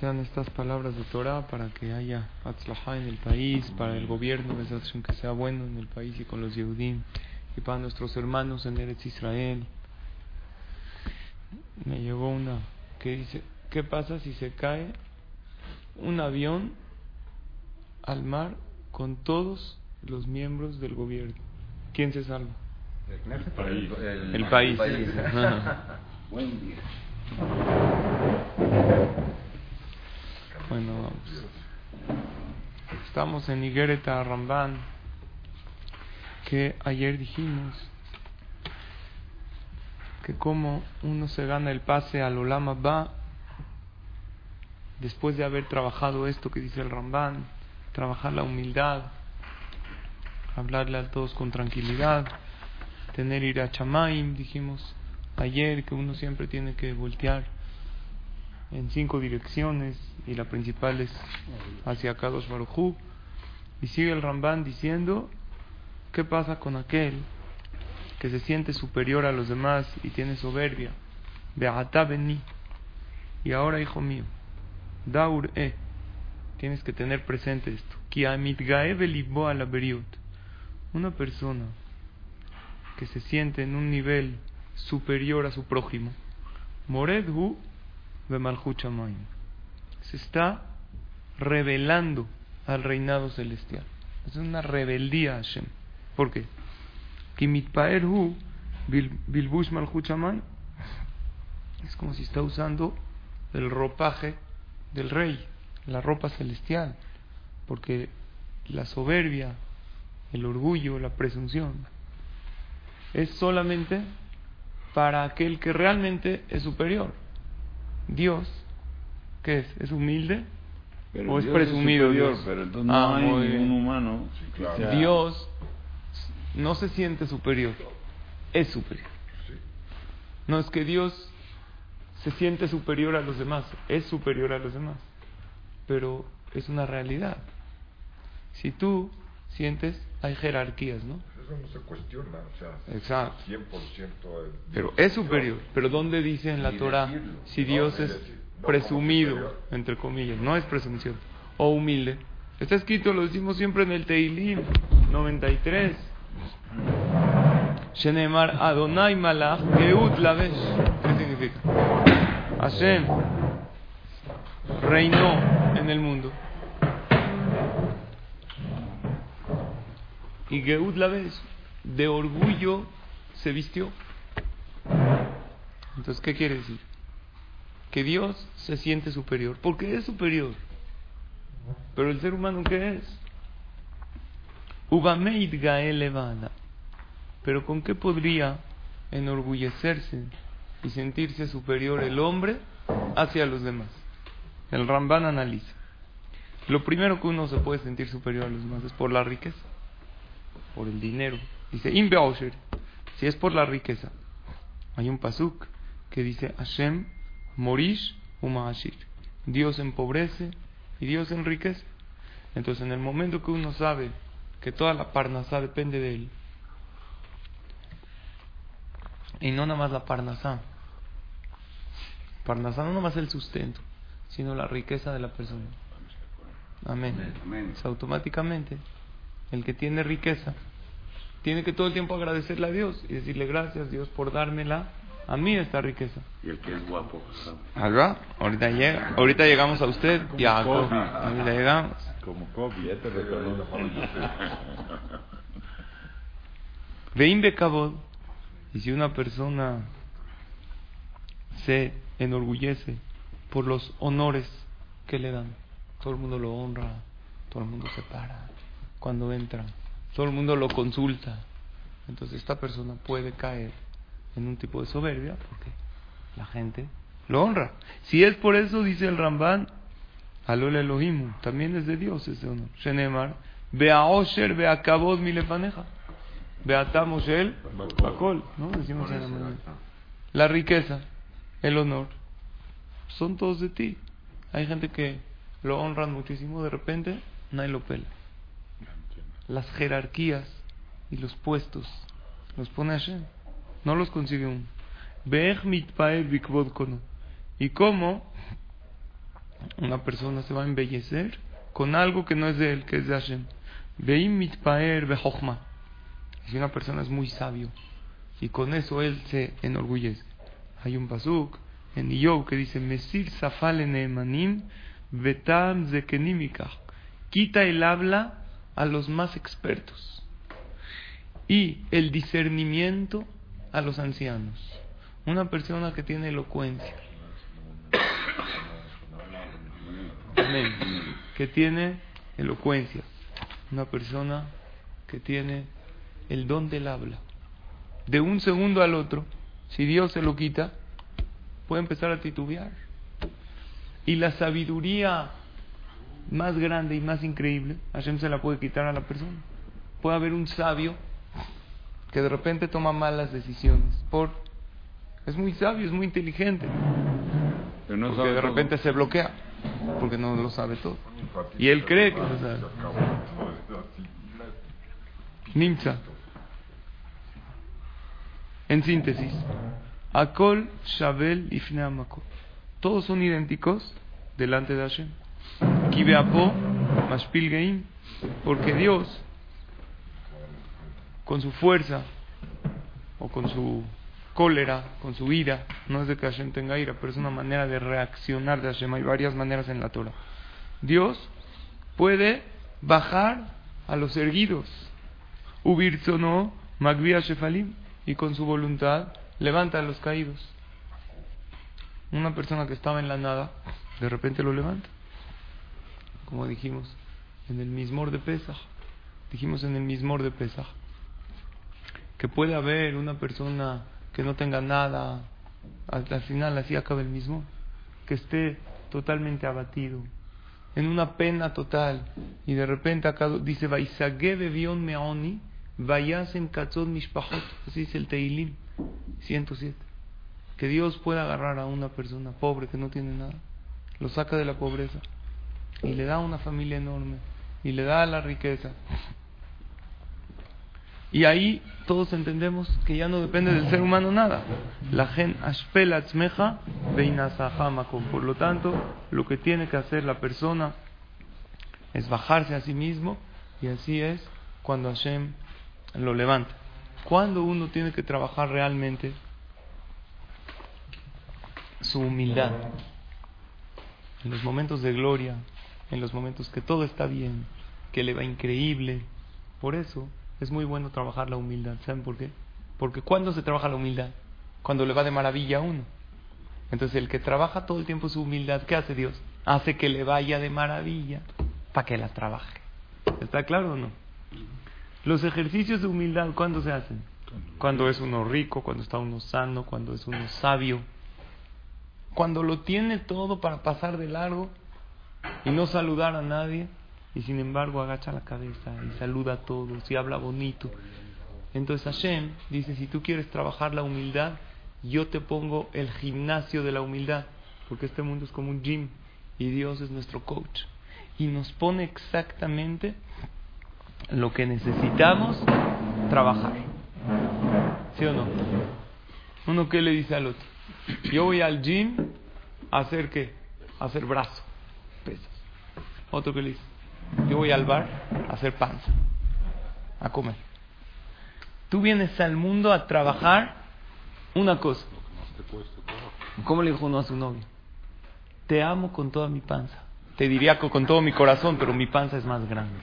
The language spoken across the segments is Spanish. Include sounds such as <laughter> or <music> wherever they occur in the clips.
Sean estas palabras de Torah para que haya atzlajá en el país, para el gobierno, que sea bueno en el país y con los Yehudim, y para nuestros hermanos en Eretz Israel. Me llegó una que dice, ¿qué pasa si se cae un avión al mar con todos los miembros del gobierno? ¿Quién se salva? El país. <laughs> Buen día. <laughs> Bueno, estamos en Higuereta Ramban, que ayer dijimos que como uno se gana el pase al Olama Ba, después de haber trabajado esto que dice el Ramban, trabajar la humildad, hablarle a todos con tranquilidad, tener ir a Chamaim, dijimos ayer que uno siempre tiene que voltear en cinco direcciones y la principal es hacia Kadosh Barujú. Y sigue el Ramban diciendo, ¿qué pasa con aquel que se siente superior a los demás y tiene soberbia? Be'ata Y ahora, hijo mío, Daur e, tienes que tener presente esto. Una persona que se siente en un nivel superior a su prójimo, Moredhu se está revelando al reinado celestial. Es una rebeldía a Hashem. ¿Por qué? Es como si está usando el ropaje del rey, la ropa celestial. Porque la soberbia, el orgullo, la presunción, es solamente para aquel que realmente es superior. Dios, ¿qué es? ¿Es humilde? ¿O es presumido Dios? Pero entonces no ah, hay ningún humano. Dios no se siente superior, es superior. No es que Dios se siente superior a los demás, es superior a los demás. Pero es una realidad. Si tú sientes, hay jerarquías, ¿no? Eso no se cuestiona, o sea, Exacto. 100% Pero es superior. Pero ¿dónde dice en la Torah si Dios es presumido, entre comillas? No es presunción. O humilde. Está escrito, lo decimos siempre en el Teilim 93. Shenemar Adonai Malach Geut Lavesh. ¿Qué significa? Hashem reinó en el mundo Y Geud la de orgullo se vistió. Entonces, ¿qué quiere decir? Que Dios se siente superior, porque es superior. Pero el ser humano, ¿qué es? Ubameid elevada. Pero ¿con qué podría enorgullecerse y sentirse superior el hombre hacia los demás? El Ramban analiza. Lo primero que uno se puede sentir superior a los demás es por la riqueza por el dinero. Dice, si es por la riqueza. Hay un pasuk que dice, Hashem morish umahashir. Dios empobrece y Dios enriquece. Entonces, en el momento que uno sabe que toda la parnasá depende de él, y no nada más la parnasá, parnasá no nada más el sustento, sino la riqueza de la persona. Amén. automáticamente el que tiene riqueza, tiene que todo el tiempo agradecerle a Dios y decirle gracias Dios por dármela a mí esta riqueza. Y el que es guapo. Ahorita, llega, ahorita llegamos a usted y a Ahorita llegamos. Como Kobe, ya te Y si una persona se enorgullece por los honores que le dan, todo el mundo lo honra, todo el mundo se para cuando entra. Todo el mundo lo consulta. Entonces esta persona puede caer en un tipo de soberbia porque la gente lo honra. Si es por eso, dice el Ramban, Alol Elohim, también es de Dios ese honor. Shenemar, Bea Osher, Bea Kabod, Milepaneja. Beatamos el Bakol, ¿no? Decimos en la mañana. La riqueza, el honor, son todos de ti. Hay gente que lo honran muchísimo, de repente nadie lo pela. Las jerarquías y los puestos los pone Hashem. No los consigue uno. ¿Y cómo una persona se va a embellecer con algo que no es de él, que es de Hashem? Si una persona es muy sabio y con eso él se enorgullece. Hay un pasuk en Iyov que dice, Mesir Safal Emanim Betam Zekenimika. Quita el habla a los más expertos y el discernimiento a los ancianos. Una persona que tiene elocuencia, que tiene elocuencia, una persona que tiene el don del habla. De un segundo al otro, si Dios se lo quita, puede empezar a titubear. Y la sabiduría más grande y más increíble, Hashem se la puede quitar a la persona. Puede haber un sabio que de repente toma malas decisiones por es muy sabio, es muy inteligente. Pero no porque de repente se bloquea porque no lo sabe todo. Y él cree que lo sabe. Nimsa. En síntesis, Akol, Shabel y. Todos son idénticos delante de Hashem. Kibeapo, Porque Dios, con su fuerza o con su cólera, con su ira, no es de que Hashem tenga ira, pero es una manera de reaccionar de Hashem. Hay varias maneras en la Torah. Dios puede bajar a los erguidos. Ubirzono, Magvia Shefalim y con su voluntad levanta a los caídos. Una persona que estaba en la nada, de repente lo levanta. Como dijimos en el mismor de Pesach. Dijimos en el mismor de Pesach. Que puede haber una persona que no tenga nada, al, final así acaba el mismo. Que esté totalmente abatido, en una pena total. Y de repente acá dice, Vaisagebe vion meoni, katzot mishpachot, así dice el Teilim 107. Que Dios pueda agarrar a una persona pobre que no tiene nada, lo saca de la pobreza y le da una familia enorme y le da la riqueza. Y ahí todos entendemos que ya no depende del ser humano nada. La gen ashpelatzmeja Por lo tanto, lo que tiene que hacer la persona es bajarse a sí mismo y así es cuando Hashem lo levanta. Cuando uno tiene que trabajar realmente su humildad, en los momentos de gloria, en los momentos que todo está bien, que le va increíble, por eso es muy bueno trabajar la humildad. ¿Saben por qué? Porque cuando se trabaja la humildad, cuando le va de maravilla a uno. Entonces el que trabaja todo el tiempo su humildad, ¿qué hace Dios? Hace que le vaya de maravilla para que la trabaje. ¿Está claro o no? Los ejercicios de humildad, ¿cuándo se hacen? Cuando es uno rico, cuando está uno sano, cuando es uno sabio. Cuando lo tiene todo para pasar de largo y no saludar a nadie, y sin embargo agacha la cabeza y saluda a todos y habla bonito. Entonces Hashem dice, si tú quieres trabajar la humildad, yo te pongo el gimnasio de la humildad, porque este mundo es como un gym y Dios es nuestro coach. Y nos pone exactamente lo que necesitamos trabajar. ¿Sí o no? Uno que le dice al otro, yo voy al gym a hacer qué? Hacer brazo. Otro que le dice, yo voy al bar a hacer panza, a comer. Tú vienes al mundo a trabajar una cosa. ¿Cómo le dijo uno a su novio? Te amo con toda mi panza. Te diría con todo mi corazón, pero mi panza es más grande.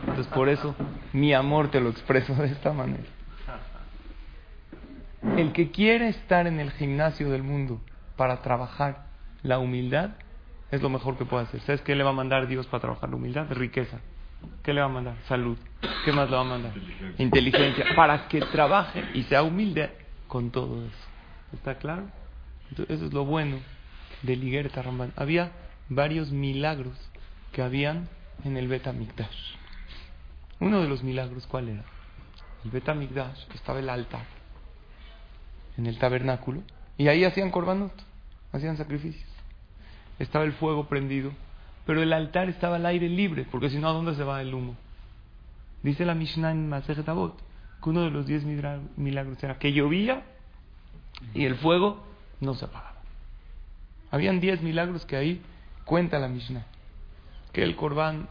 Entonces por eso mi amor te lo expreso <laughs> de esta manera. El que quiere estar en el gimnasio del mundo para trabajar la humildad es lo mejor que puede hacer. ¿Sabes qué le va a mandar Dios para trabajar la humildad? Riqueza. ¿Qué le va a mandar? Salud. ¿Qué más le va a mandar? Inteligencia. Para que trabaje y sea humilde con todo eso. ¿Está claro? Entonces, eso es lo bueno de Liguerta Ramban. Había varios milagros que habían en el Betamigdash. Uno de los milagros, ¿cuál era? El Betamigdash estaba el altar en el tabernáculo y ahí hacían corbanot, hacían sacrificios. Estaba el fuego prendido, pero el altar estaba al aire libre, porque si no, ¿a dónde se va el humo? Dice la Mishnah en Masejet Avot que uno de los diez milagros era que llovía y el fuego no se apagaba. Habían diez milagros que ahí cuenta la Mishnah. Que el corbán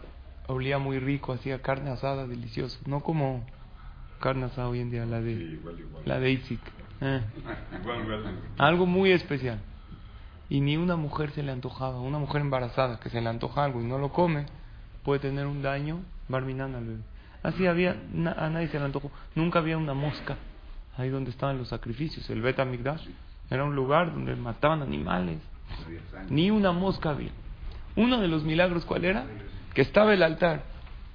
olía muy rico, hacía carne asada deliciosa, no como carne asada hoy en día, la de, La de Itzik. <laughs> Eh. Algo muy especial. Y ni una mujer se le antojaba, una mujer embarazada que se le antoja algo y no lo come, puede tener un daño barminán al bebé. Así había, a nadie se le antojó. Nunca había una mosca ahí donde estaban los sacrificios. El Bet Amigdash era un lugar donde mataban animales. Ni una mosca había. Uno de los milagros, ¿cuál era? Que estaba el altar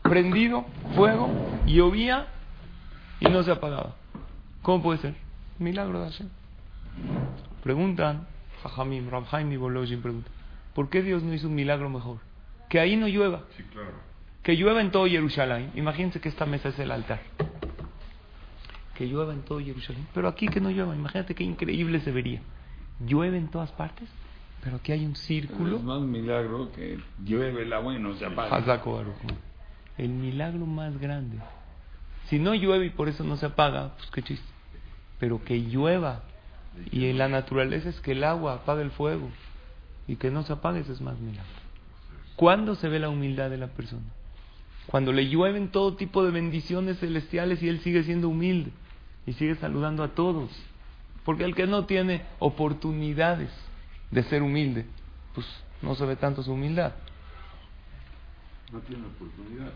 prendido, fuego, llovía y no se apagaba. ¿Cómo puede ser? Milagro de Hashem. Preguntan, Jajamim, Rabhaim y Bolojin preguntan, ¿por qué Dios no hizo un milagro mejor? Que ahí no llueva. Que llueva en todo Jerusalén. Imagínense que esta mesa es el altar. Que llueva en todo Jerusalén. Pero aquí que no llueva. Imagínate qué increíble se vería. Llueve en todas partes, pero aquí hay un círculo. es más milagro que llueve el agua y no se apaga. El milagro más grande. Si no llueve y por eso no se apaga, pues qué chiste. Pero que llueva y en la naturaleza es que el agua apaga el fuego y que no se apague, eso es más milagro. ¿Cuándo se ve la humildad de la persona? Cuando le llueven todo tipo de bendiciones celestiales y él sigue siendo humilde y sigue saludando a todos. Porque el que no tiene oportunidades de ser humilde, pues no se ve tanto su humildad. No tiene oportunidad.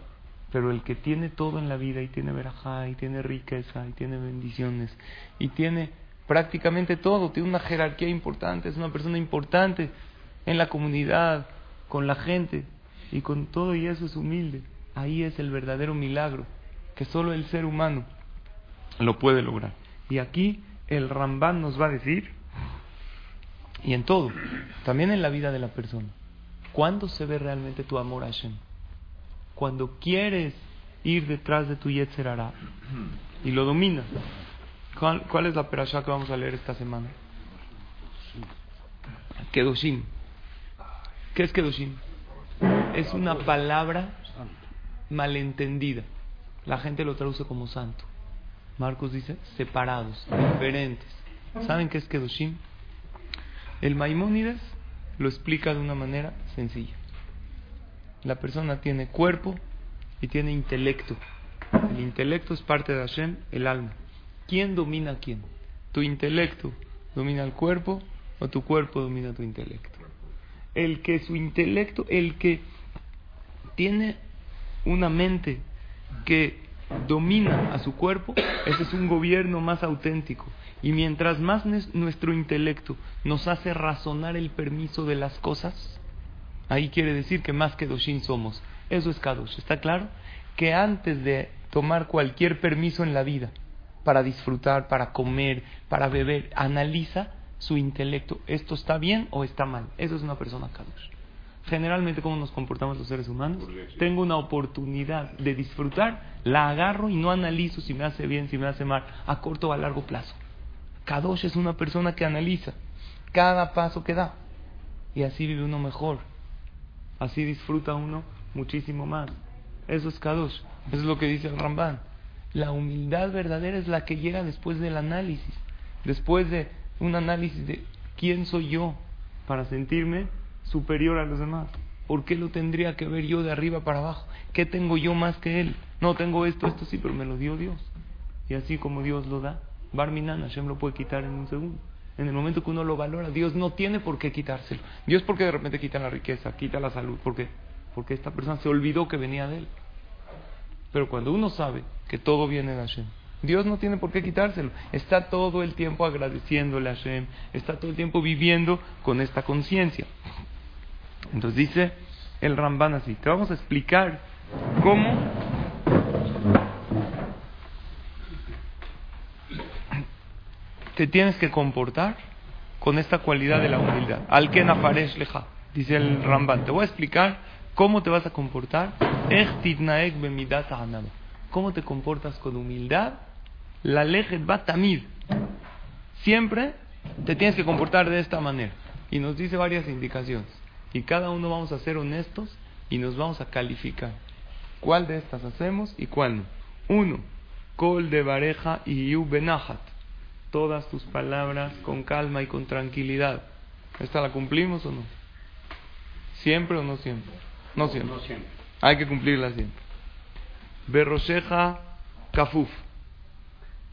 Pero el que tiene todo en la vida y tiene verajá y tiene riqueza y tiene bendiciones y tiene prácticamente todo, tiene una jerarquía importante, es una persona importante en la comunidad, con la gente y con todo y eso es humilde. Ahí es el verdadero milagro que solo el ser humano lo puede lograr. Y aquí el Rambán nos va a decir, y en todo, también en la vida de la persona, ¿cuándo se ve realmente tu amor a Hashem? Cuando quieres ir detrás de tu Yetzer y lo dominas. ¿Cuál, es la perashá que vamos a leer esta semana? Kedoshim. ¿Qué es Kedoshim? Es una palabra malentendida. La gente lo traduce como santo. Marcos dice separados, diferentes. ¿Saben qué es Kedoshim? El Maimónides lo explica de una manera sencilla. La persona tiene cuerpo y tiene intelecto. El intelecto es parte de Hashem, el alma. ¿Quién domina a quién? ¿Tu intelecto domina el cuerpo o tu cuerpo domina tu intelecto? El que su intelecto, el que tiene una mente que domina a su cuerpo, ese es un gobierno más auténtico. Y mientras más nuestro intelecto nos hace razonar el permiso de las cosas, ahí quiere decir que más que Doshin somos. Eso es Kadosh. ¿Está claro? Que antes de tomar cualquier permiso en la vida, para disfrutar, para comer, para beber. Analiza su intelecto. ¿Esto está bien o está mal? Eso es una persona Kadosh. Generalmente, ¿cómo nos comportamos los seres humanos? Tengo una oportunidad de disfrutar, la agarro y no analizo si me hace bien, si me hace mal, a corto o a largo plazo. Kadosh es una persona que analiza cada paso que da. Y así vive uno mejor. Así disfruta uno muchísimo más. Eso es Kadosh. Eso es lo que dice el Ramban. La humildad verdadera es la que llega después del análisis, después de un análisis de quién soy yo para sentirme superior a los demás. ¿Por qué lo tendría que ver yo de arriba para abajo? ¿Qué tengo yo más que él? No tengo esto, esto sí, pero me lo dio Dios. Y así como Dios lo da, Barminan Hashem lo puede quitar en un segundo. En el momento que uno lo valora, Dios no tiene por qué quitárselo. Dios porque de repente quita la riqueza, quita la salud, porque porque esta persona se olvidó que venía de él. Pero cuando uno sabe que todo viene de Hashem, Dios no tiene por qué quitárselo. Está todo el tiempo agradeciéndole a Hashem, está todo el tiempo viviendo con esta conciencia. Entonces dice el Ramban así, te vamos a explicar cómo te tienes que comportar con esta cualidad de la humildad. Al que leja, dice el Ramban. Te voy a explicar cómo te vas a comportar. ¿Cómo te comportas con humildad? La lejet va tamid. Siempre te tienes que comportar de esta manera. Y nos dice varias indicaciones. Y cada uno vamos a ser honestos y nos vamos a calificar. ¿Cuál de estas hacemos y cuál no? Uno, Kol de Bareja y Yu Benahat. Todas tus palabras con calma y con tranquilidad. ¿Esta la cumplimos o no? ¿Siempre o no siempre? No siempre. No siempre. Hay que cumplirla siempre. Berroseja Kafuf.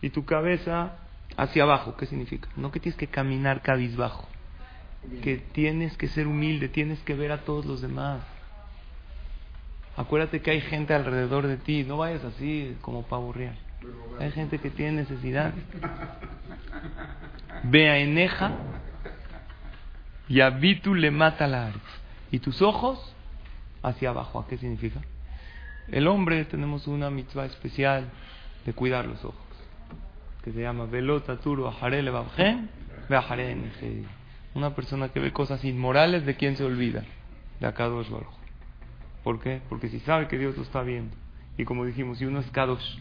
Y tu cabeza hacia abajo. ¿Qué significa? No que tienes que caminar cabizbajo. Que tienes que ser humilde, tienes que ver a todos los demás. Acuérdate que hay gente alrededor de ti, no vayas así como pavo real. Hay gente que tiene necesidad. <laughs> Vea eneja y habitu le mata la Y tus ojos hacia abajo. ¿A qué significa? El hombre tenemos una mitzvah especial de cuidar los ojos, que se llama velota turo Una persona que ve cosas inmorales, ¿de quién se olvida? De acá dos ¿Por qué? Porque si sabe que Dios lo está viendo, y como dijimos, si uno es kadosh,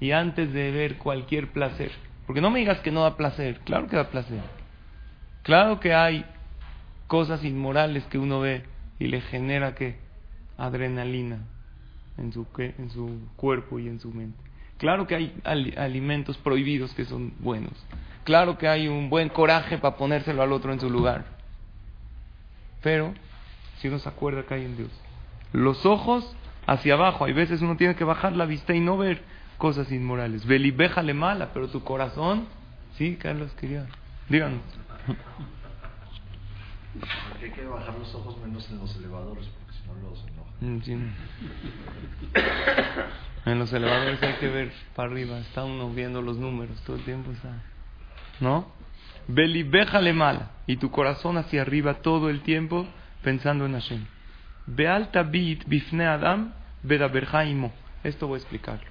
y antes de ver cualquier placer, porque no me digas que no da placer, claro que da placer. Claro que hay cosas inmorales que uno ve y le genera que adrenalina en su, en su cuerpo y en su mente. Claro que hay alimentos prohibidos que son buenos. Claro que hay un buen coraje para ponérselo al otro en su lugar. Pero si uno se acuerda que hay en Dios los ojos hacia abajo. Hay veces uno tiene que bajar la vista y no ver cosas inmorales. Belibéjale mala, pero tu corazón, sí, Carlos quería. Díganos. <laughs> hay que bajar los ojos menos en los elevadores, porque Mm, en los elevadores hay que ver para arriba, está uno viendo los números, todo el tiempo está. ¿No? Belibéjale mala, y tu corazón hacia arriba todo el tiempo pensando en Hashem. Bifne Adam Esto voy a explicarlo.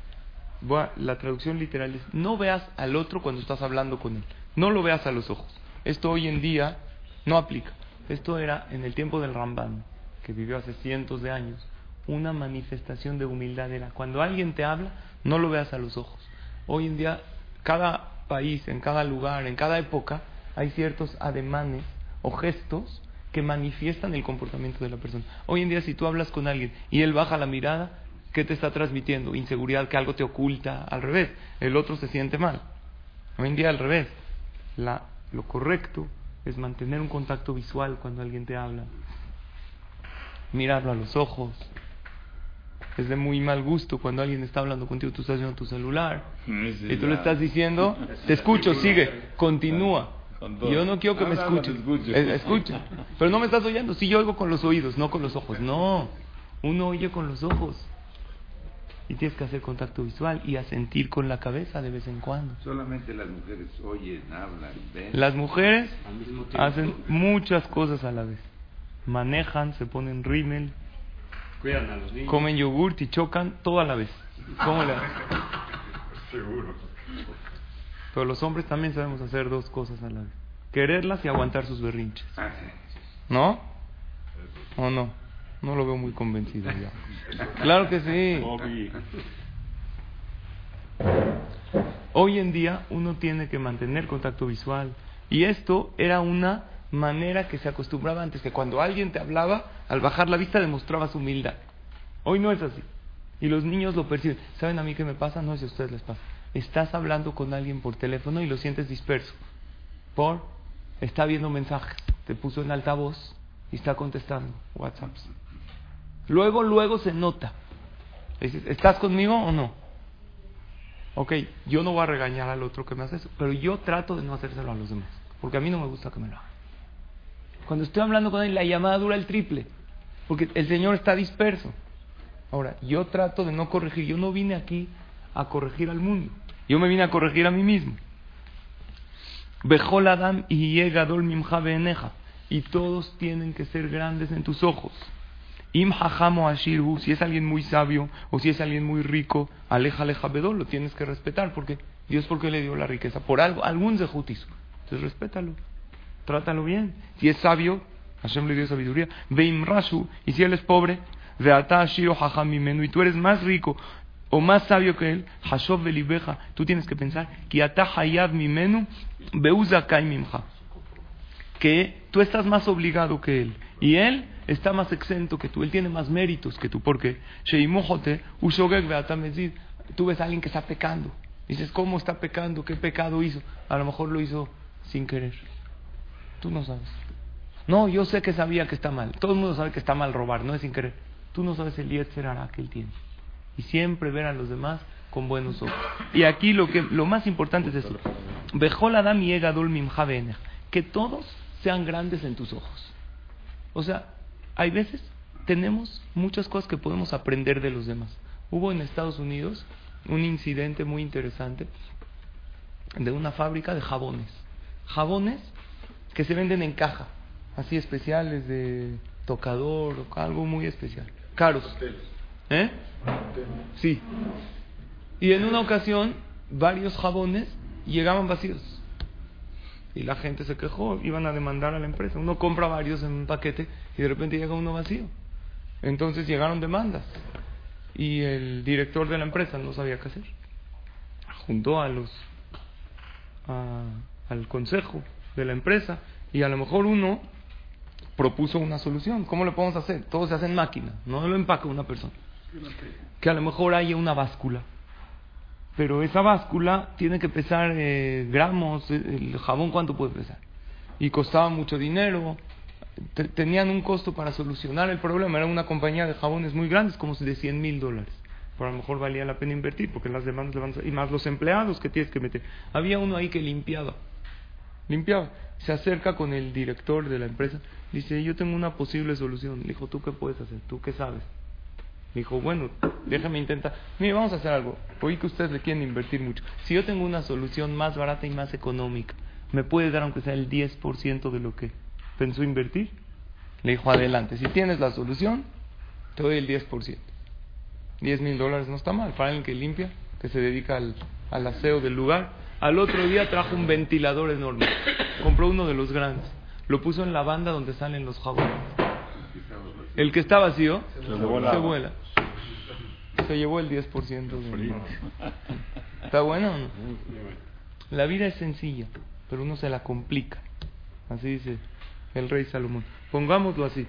la traducción literal es, no veas al otro cuando estás hablando con él. No lo veas a los ojos. Esto hoy en día no aplica. Esto era en el tiempo del Ramban, que vivió hace cientos de años. Una manifestación de humildad era, cuando alguien te habla, no lo veas a los ojos. Hoy en día, cada país, en cada lugar, en cada época, hay ciertos ademanes o gestos que manifiestan el comportamiento de la persona. Hoy en día si tú hablas con alguien y él baja la mirada, ¿qué te está transmitiendo? Inseguridad, que algo te oculta, al revés, el otro se siente mal. Hoy en día al revés, lo correcto es mantener un contacto visual cuando alguien te habla, mirarlo a los ojos. Es de muy mal gusto cuando alguien está hablando contigo, tú estás viendo tu celular y tú le estás diciendo, <laughs> te escucho, sigue, continúa. Yo no quiero que me escuches. Escucha. Pero no me estás oyendo. Sí, yo oigo con los oídos, no con los ojos. No. Uno oye con los ojos. Y tienes que hacer contacto visual y a sentir con la cabeza de vez en cuando. Solamente las mujeres oyen, hablan, ven. Las mujeres hacen muchas cosas a la vez. Manejan, se ponen rímel, Cuidan a los niños. comen yogurt y chocan todo a la vez. ¿Cómo le <laughs> Seguro. Pero los hombres también sabemos hacer dos cosas a la vez. Quererlas y aguantar sus berrinches. Ah, ¿No? ¿O no? No lo veo muy convencido ya. Claro que sí. Hoy en día uno tiene que mantener contacto visual. Y esto era una manera que se acostumbraba antes, que cuando alguien te hablaba, al bajar la vista demostrabas humildad. Hoy no es así. Y los niños lo perciben. ¿Saben a mí qué me pasa? No sé si a ustedes les pasa estás hablando con alguien por teléfono y lo sientes disperso. Por, está viendo mensajes, te puso en altavoz y está contestando WhatsApp. Luego, luego se nota. ¿estás conmigo o no? Ok, yo no voy a regañar al otro que me hace eso, pero yo trato de no hacérselo a los demás, porque a mí no me gusta que me lo hagan. Cuando estoy hablando con él, la llamada dura el triple, porque el Señor está disperso. Ahora, yo trato de no corregir, yo no vine aquí a corregir al mundo. Yo me vine a corregir a mí mismo. Bejol Adam y Yegadol Mimja eneja. Y todos tienen que ser grandes en tus ojos. Im hajamo ashirhu, si es alguien muy sabio o si es alguien muy rico, aleja aleja bedol, lo tienes que respetar, porque Dios porque le dio la riqueza, por algo, algún zehutis. Entonces respétalo. Trátalo bien. Si es sabio, Hashem le dio sabiduría. Veim rashu, y si él es pobre, veata shiro hajamimenu, y tú eres más rico o más sabio que él, Hashov belibeja, tú tienes que pensar, mimenu, beuza mimha que tú estás más obligado que él y él está más exento que tú, él tiene más méritos que tú, porque tú ves a alguien que está pecando, dices, ¿cómo está pecando? ¿Qué pecado hizo? A lo mejor lo hizo sin querer, tú no sabes. No, yo sé que sabía que está mal, todo el mundo sabe que está mal robar, no es sin querer. Tú no sabes el hará que él tiene. Y siempre ver a los demás con buenos ojos. Y aquí lo, que, lo más importante es esto. Que todos sean grandes en tus ojos. O sea, hay veces tenemos muchas cosas que podemos aprender de los demás. Hubo en Estados Unidos un incidente muy interesante de una fábrica de jabones. Jabones que se venden en caja, así especiales de tocador o algo muy especial. Caros. ¿Eh? Sí. Y en una ocasión varios jabones llegaban vacíos y la gente se quejó, iban a demandar a la empresa. Uno compra varios en un paquete y de repente llega uno vacío. Entonces llegaron demandas y el director de la empresa no sabía qué hacer. Juntó a los al consejo de la empresa y a lo mejor uno propuso una solución. ¿Cómo lo podemos hacer? Todo se hace en máquina, no lo empaca una persona. Que a lo mejor haya una báscula pero esa báscula tiene que pesar eh, gramos, eh, el jabón cuánto puede pesar. Y costaba mucho dinero, tenían un costo para solucionar el problema, era una compañía de jabones muy grandes, como de 100 mil dólares. Pero a lo mejor valía la pena invertir, porque las demandas le. Y más los empleados que tienes que meter. Había uno ahí que limpiaba, limpiaba. Se acerca con el director de la empresa, dice, yo tengo una posible solución. Le dijo, ¿tú qué puedes hacer? ¿Tú qué sabes? dijo, bueno, déjame intentar. Mire, vamos a hacer algo. Oí que ustedes le quieren invertir mucho. Si yo tengo una solución más barata y más económica, ¿me puede dar aunque sea el 10% de lo que pensó invertir? Le dijo, adelante. Si tienes la solución, te doy el 10%. 10 mil dólares no está mal. Para el que limpia, que se dedica al, al aseo del lugar. Al otro día trajo un ventilador enorme. Compró uno de los grandes. Lo puso en la banda donde salen los jabones. El que está vacío se, vuela. Se llevó el 10% del ¿Está bueno o no? La vida es sencilla, pero uno se la complica. Así dice el rey Salomón. Pongámoslo así.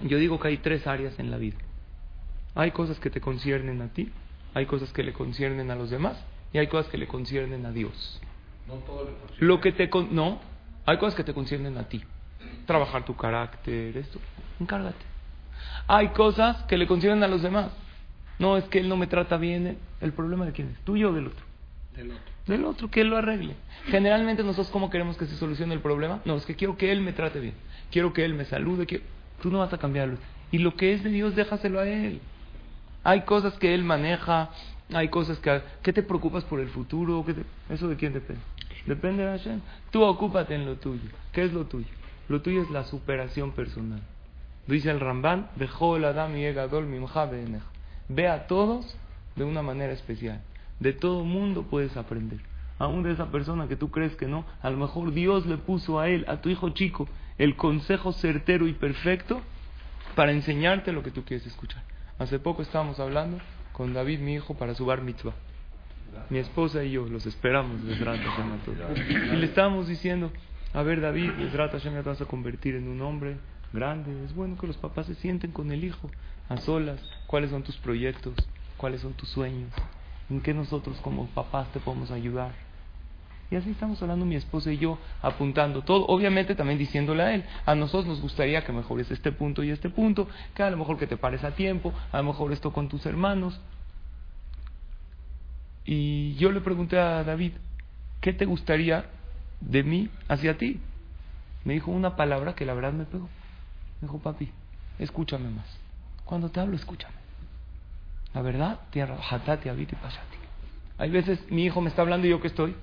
Yo digo que hay tres áreas en la vida. Hay cosas que te conciernen a ti, hay cosas que le conciernen a los demás y hay cosas que le conciernen a Dios. No todo le Lo que te no, hay cosas que te conciernen a ti. Trabajar tu carácter, esto encárgate. Hay cosas que le conciernen a los demás. No, es que él no me trata bien. ¿El problema de quién es? ¿Tuyo o del otro? Del otro. Del otro, que él lo arregle. Generalmente nosotros, ¿cómo queremos que se solucione el problema? No, es que quiero que él me trate bien. Quiero que él me salude. Que... Tú no vas a cambiarlo. Y lo que es de Dios, déjaselo a él. Hay cosas que él maneja. Hay cosas que... ¿Qué te preocupas por el futuro? ¿Eso de quién depende? Depende de Hashem. Tú ocúpate en lo tuyo. ¿Qué es lo tuyo? Lo tuyo es la superación personal. Dice el Ramban, Ve a todos de una manera especial. De todo mundo puedes aprender. Aún de esa persona que tú crees que no, a lo mejor Dios le puso a él, a tu hijo chico, el consejo certero y perfecto para enseñarte lo que tú quieres escuchar. Hace poco estábamos hablando con David, mi hijo, para su bar mitzvah. Mi esposa y yo los esperamos, Y le estábamos diciendo, a ver David, ya me vas a convertir en un hombre grande. Es bueno que los papás se sienten con el hijo a solas. ¿Cuáles son tus proyectos? ¿Cuáles son tus sueños? ¿En qué nosotros como papás te podemos ayudar? Y así estamos hablando mi esposa y yo, apuntando todo, obviamente también diciéndole a él, a nosotros nos gustaría que mejores este punto y este punto, que a lo mejor que te pares a tiempo, a lo mejor esto con tus hermanos. Y yo le pregunté a David, ¿qué te gustaría de mí hacia ti? Me dijo una palabra que la verdad me pegó dijo, papi, escúchame más. Cuando te hablo, escúchame. La verdad, hay veces mi hijo me está hablando y yo que estoy.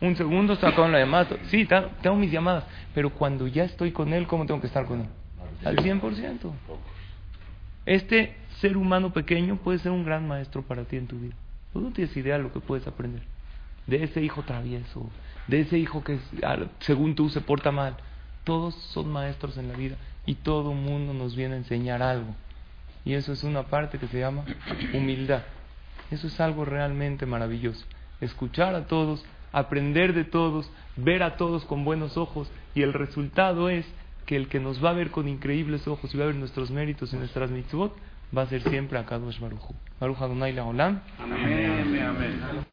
Un segundo está con la llamada. Sí, tengo mis llamadas. Pero cuando ya estoy con él, ¿cómo tengo que estar con él? Al 100%. Este ser humano pequeño puede ser un gran maestro para ti en tu vida. Tú no tienes idea de lo que puedes aprender. De ese hijo travieso, de ese hijo que según tú se porta mal. Todos son maestros en la vida y todo mundo nos viene a enseñar algo. Y eso es una parte que se llama humildad. Eso es algo realmente maravilloso. Escuchar a todos, aprender de todos, ver a todos con buenos ojos y el resultado es que el que nos va a ver con increíbles ojos y va a ver nuestros méritos y nuestras mitzvot va a ser siempre a Kadosh Baruch Hu. Baruch Adonai Olam. Amén, amén.